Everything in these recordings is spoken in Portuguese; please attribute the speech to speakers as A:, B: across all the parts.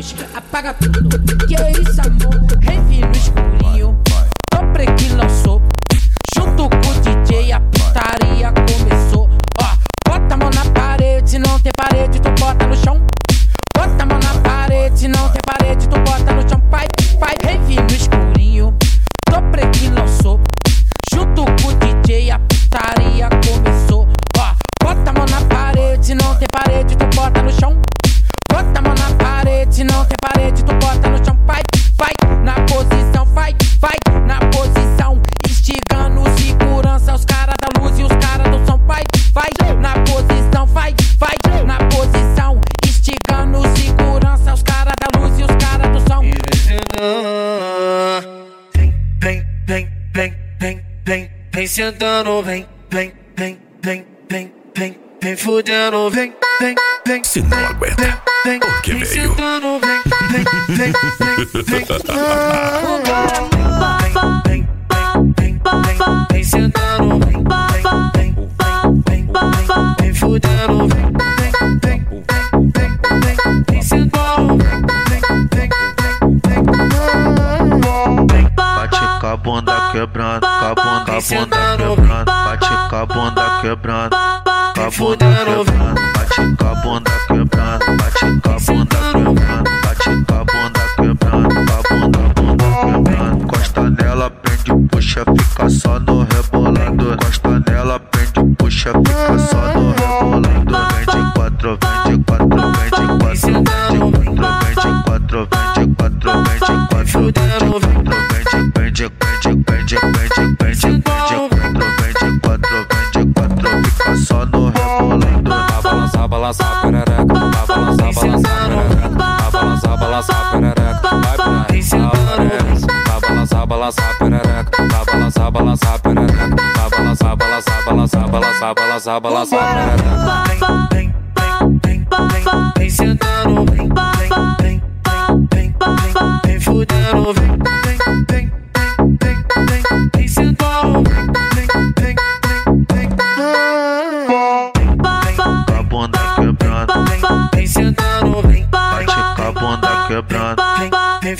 A: mosca. Apaga tudo.
B: vem, vem, vem, vem, vem, vem sentando, vem, vem, vem, vem, vem, vem, vem fudendo, vem, vem, vem.
C: Se não aguenta,
B: vem, vem, vem sentando, vem, vem, vem, vem, vem.
D: com a bunda quebrando, com a bunda, quebrando, bate com a bunda quebrando, com a bunda quebrando, bate com a bunda quebrando, bate com a bunda quebrando, bate com a bunda quebrando, com a bunda, bunda quebrando, costa nela, prende, puxa, fica só no rebolando, costa nela, prende, puxa, fica só no rebolando, vende quatro, vende quatro, vende quatro, vende quatro, vende quatro, vende quatro, vende quatro, vende quatro, balançar perereca,
E: vai balançar, balançar perereca, vai balançar, balançar perereca, vai balançar perereca, vai balançar, balançar perereca, vai balançar, balançar perereca, vai balançar, balançar, balançar, balançar, balançar perereca.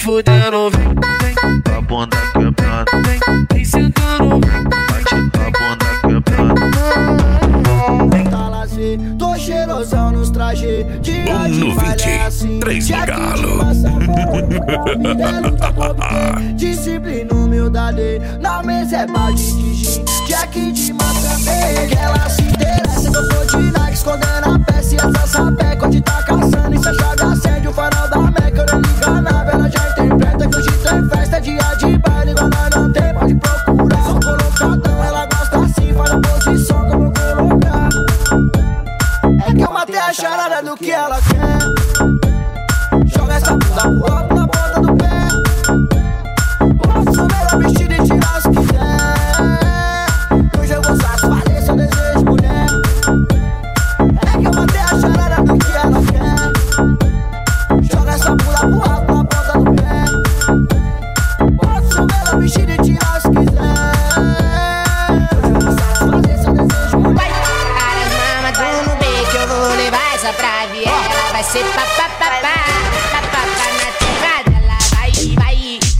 B: fudendo, vem,
D: pra bunda quebrada,
B: vem, sentando.
D: Bate pra bunda quebrada.
B: Vem
D: tá
F: lazer, tô cheirosão nos trajes. De
C: um no é vinte, assim, três no galo.
F: Disciplina, humildade, na mesa é balde de gin.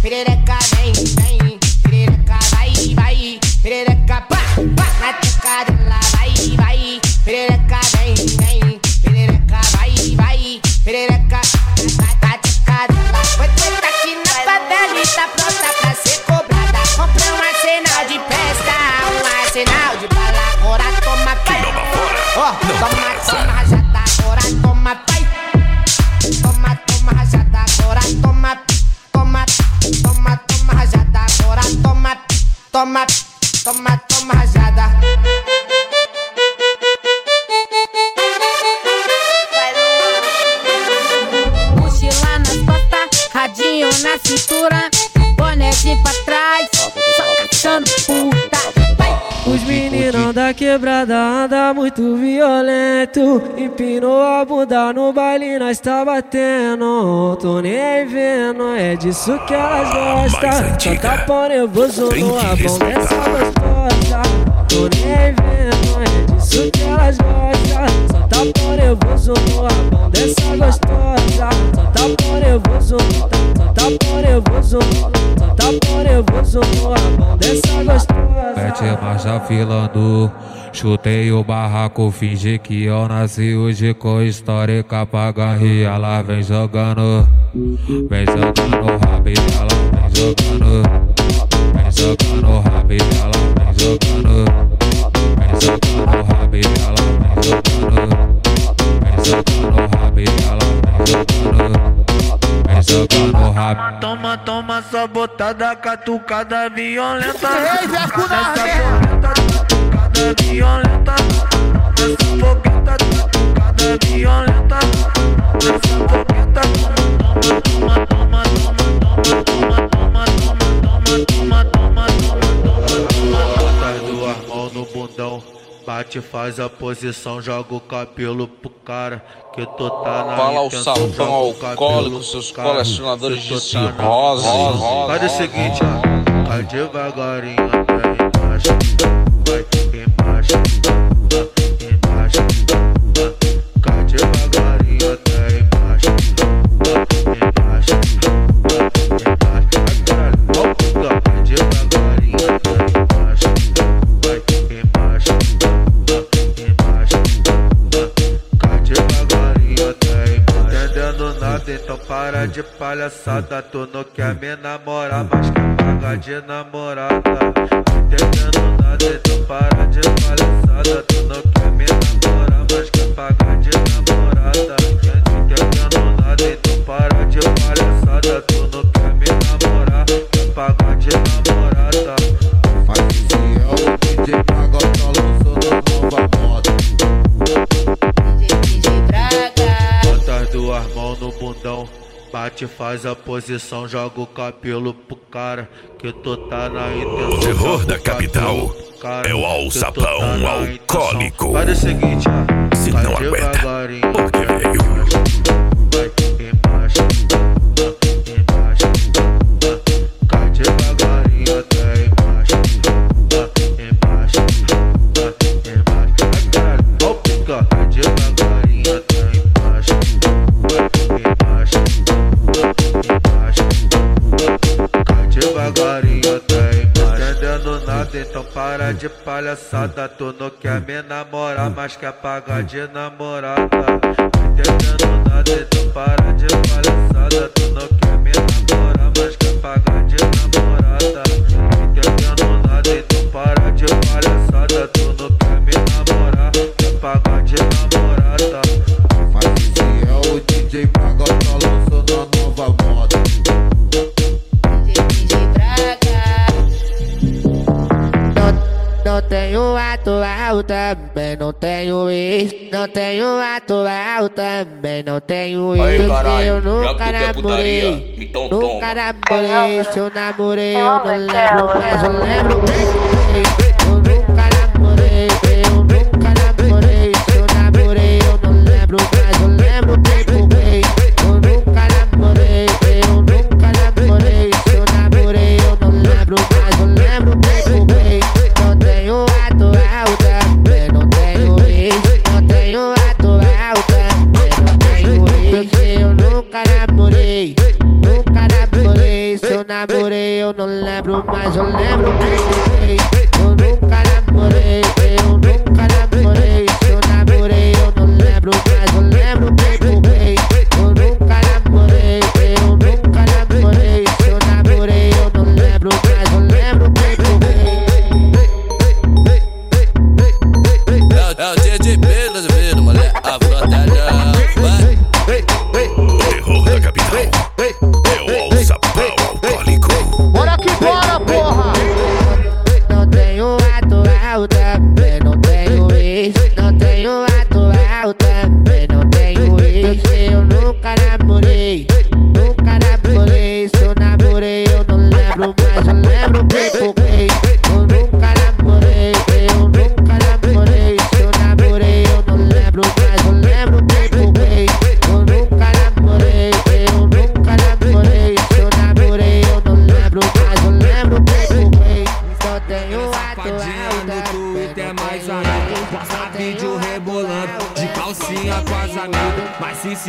G: Put it that guy name. Toma,
C: toma,
G: toma rajada. Mochila nas costas, radinho na cintura, bonézinho pra trás, só cachando puro.
H: Na quebrada anda muito violento. Empinou a bunda no baile, nós tá batendo. Tô nem vendo, é disso que elas gostam. Tá pão nervoso no abão dessa gostosa. Tô nem vendo, é disso que elas gostam. Só tá pão nervoso no abão dessa gostosa. Só tá pão nervoso, só tá pão nervoso tá pão nervoso no abão dessa gostosa
E: Mete marcha filando. Chutei o barraco, fingi que eu nasci hoje com histórica pra e ela vem jogando. Vem jogando rabo e ela vem jogando. Vem jogando rabo e ela vem jogando. Vem jogando rabo e ela vem jogando. Vem jogando rabo e ela vem jogando. Vem jogando rabo.
D: Toma, toma Botada catucada violenta.
I: Ei, Zé
D: Cunha, catucada violenta. Essa fogueta, catucada violenta. Essa fogueta. Bate, faz a posição, joga o cabelo pro cara. Que tu tá na
J: Fala
D: intenção,
J: sapão
D: o cabelo
J: alcoólico, seus
D: cara.
J: colecionadores de
D: tá
J: cirrose.
D: intenção. Faz o seguinte, ó. Vai devagarinho até embaixo. Palhaçada. Tu não quer me namorar, mas quer pagar de namorada. Entendendo nada, então para de palhaçada. Tu não quer me namorar, mas quer pagar de namorada. Entendendo nada, então para de palhaçada. Tu não Bate, faz a posição, joga o cabelo pro cara. Que tu tá na intenção.
C: O terror da capital
D: cara,
C: é o alçapão
D: tá
C: alcoólico.
D: Faz o seguinte.
C: Se não aguenta,
D: devagarinho
C: por que
D: até
C: veio?
D: Palhaçada. Tu não quer me namorar, mas quer pagar de namorada. Entendendo nada, então para
K: tenho atual, também não tenho Porque
J: caralho,
K: eu nunca namorei.
J: então
K: Nunca namorei. Se eu namorei, eu não lembro, mas eu lembro nunca namorei, nunca namorei. Se eu namorei, eu não lembro, mas eu lembro bem. Eu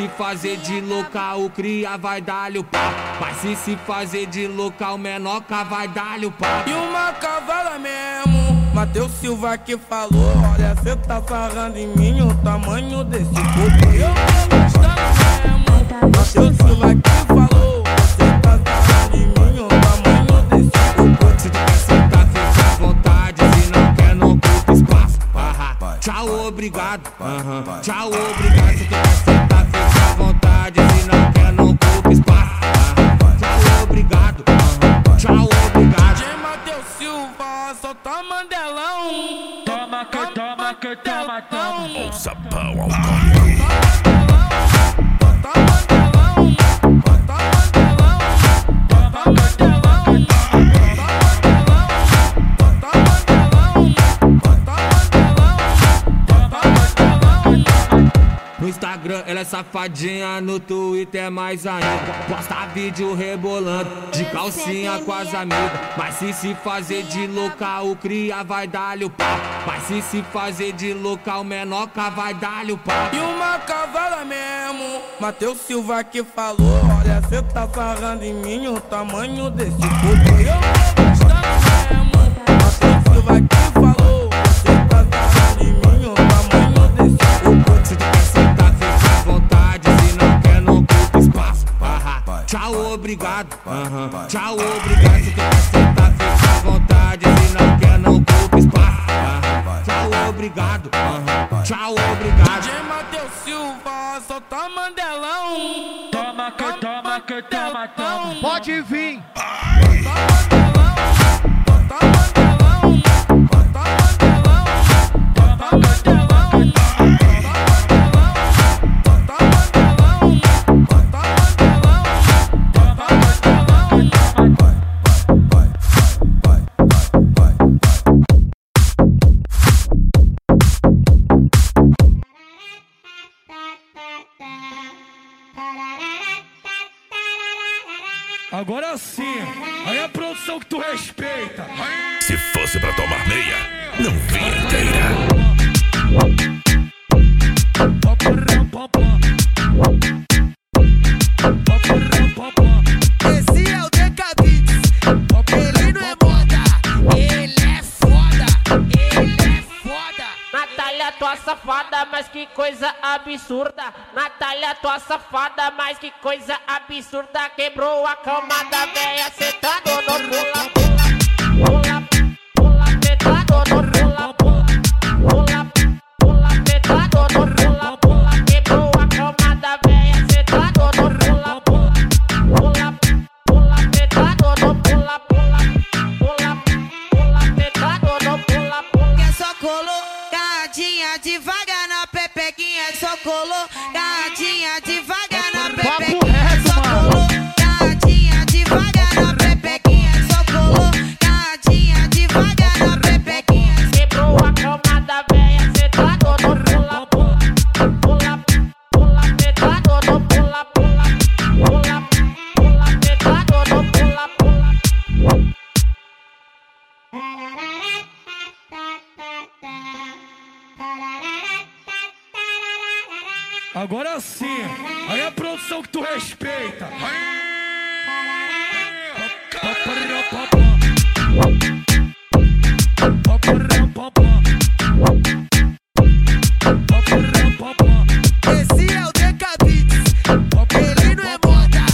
K: se
L: fazer de louca o cria vai dar-lhe o pau Mas se se fazer de louca o menoca vai dar-lhe o pau
M: E uma cavala mesmo Mateus Silva que falou Olha, cê tá sarrando em mim o tamanho desse corpo Eu tô gostando mesmo Mateus Silva que falou Cê tá sarrando em mim o tamanho desse corpo
L: Se tu quer sentar, fica à vontade. Se não quer, não ocupa espaço. Tchau, obrigado. Tchau, obrigado. Safadinha, no Twitter mais ainda. Posta vídeo rebolando de calcinha com as amigas. Mas se se fazer de louca, o cria vai dar-lhe o pau. Mas se se fazer de louca, o menoca vai dar-lhe o pau.
M: E uma cavala mesmo Mateus Silva que falou Olha, cê tá sarrando em mim o tamanho desse corpo Eu mesmo Mateus Silva que
L: obrigado. Aham. Tchau, obrigado. Se quer sentar, fica à vontade. Se não quer, não ocupa espaço. Aham. Tchau, obrigado. Aham. Tchau, obrigado.
M: DJ Mateus Silva solta mandelão
L: Toma que toma que toma, toma.
F: Pode vir.
M: Agora sim, aí a produção que tu respeita.
C: Se fosse pra tomar meia, não vinha inteira.
N: Mas que coisa absurda. Natália, tua safada, mas que coisa absurda. Quebrou a cama da véia, sentado no pula,
A: só colou, gatinha devagar na
M: Agora sim, aí a produção que tu respeita.
A: Esse é o Decabits, ele não é moda,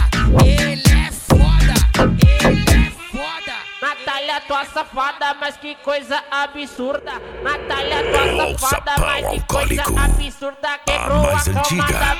A: ele é foda, ele é foda.
N: Natália, tua safada, mas que coisa absurda. Natália, tua safada,
C: pau
N: mas que coisa
C: alcoólico.
N: absurda. Quebrou a,
C: mais
N: cama
C: antiga.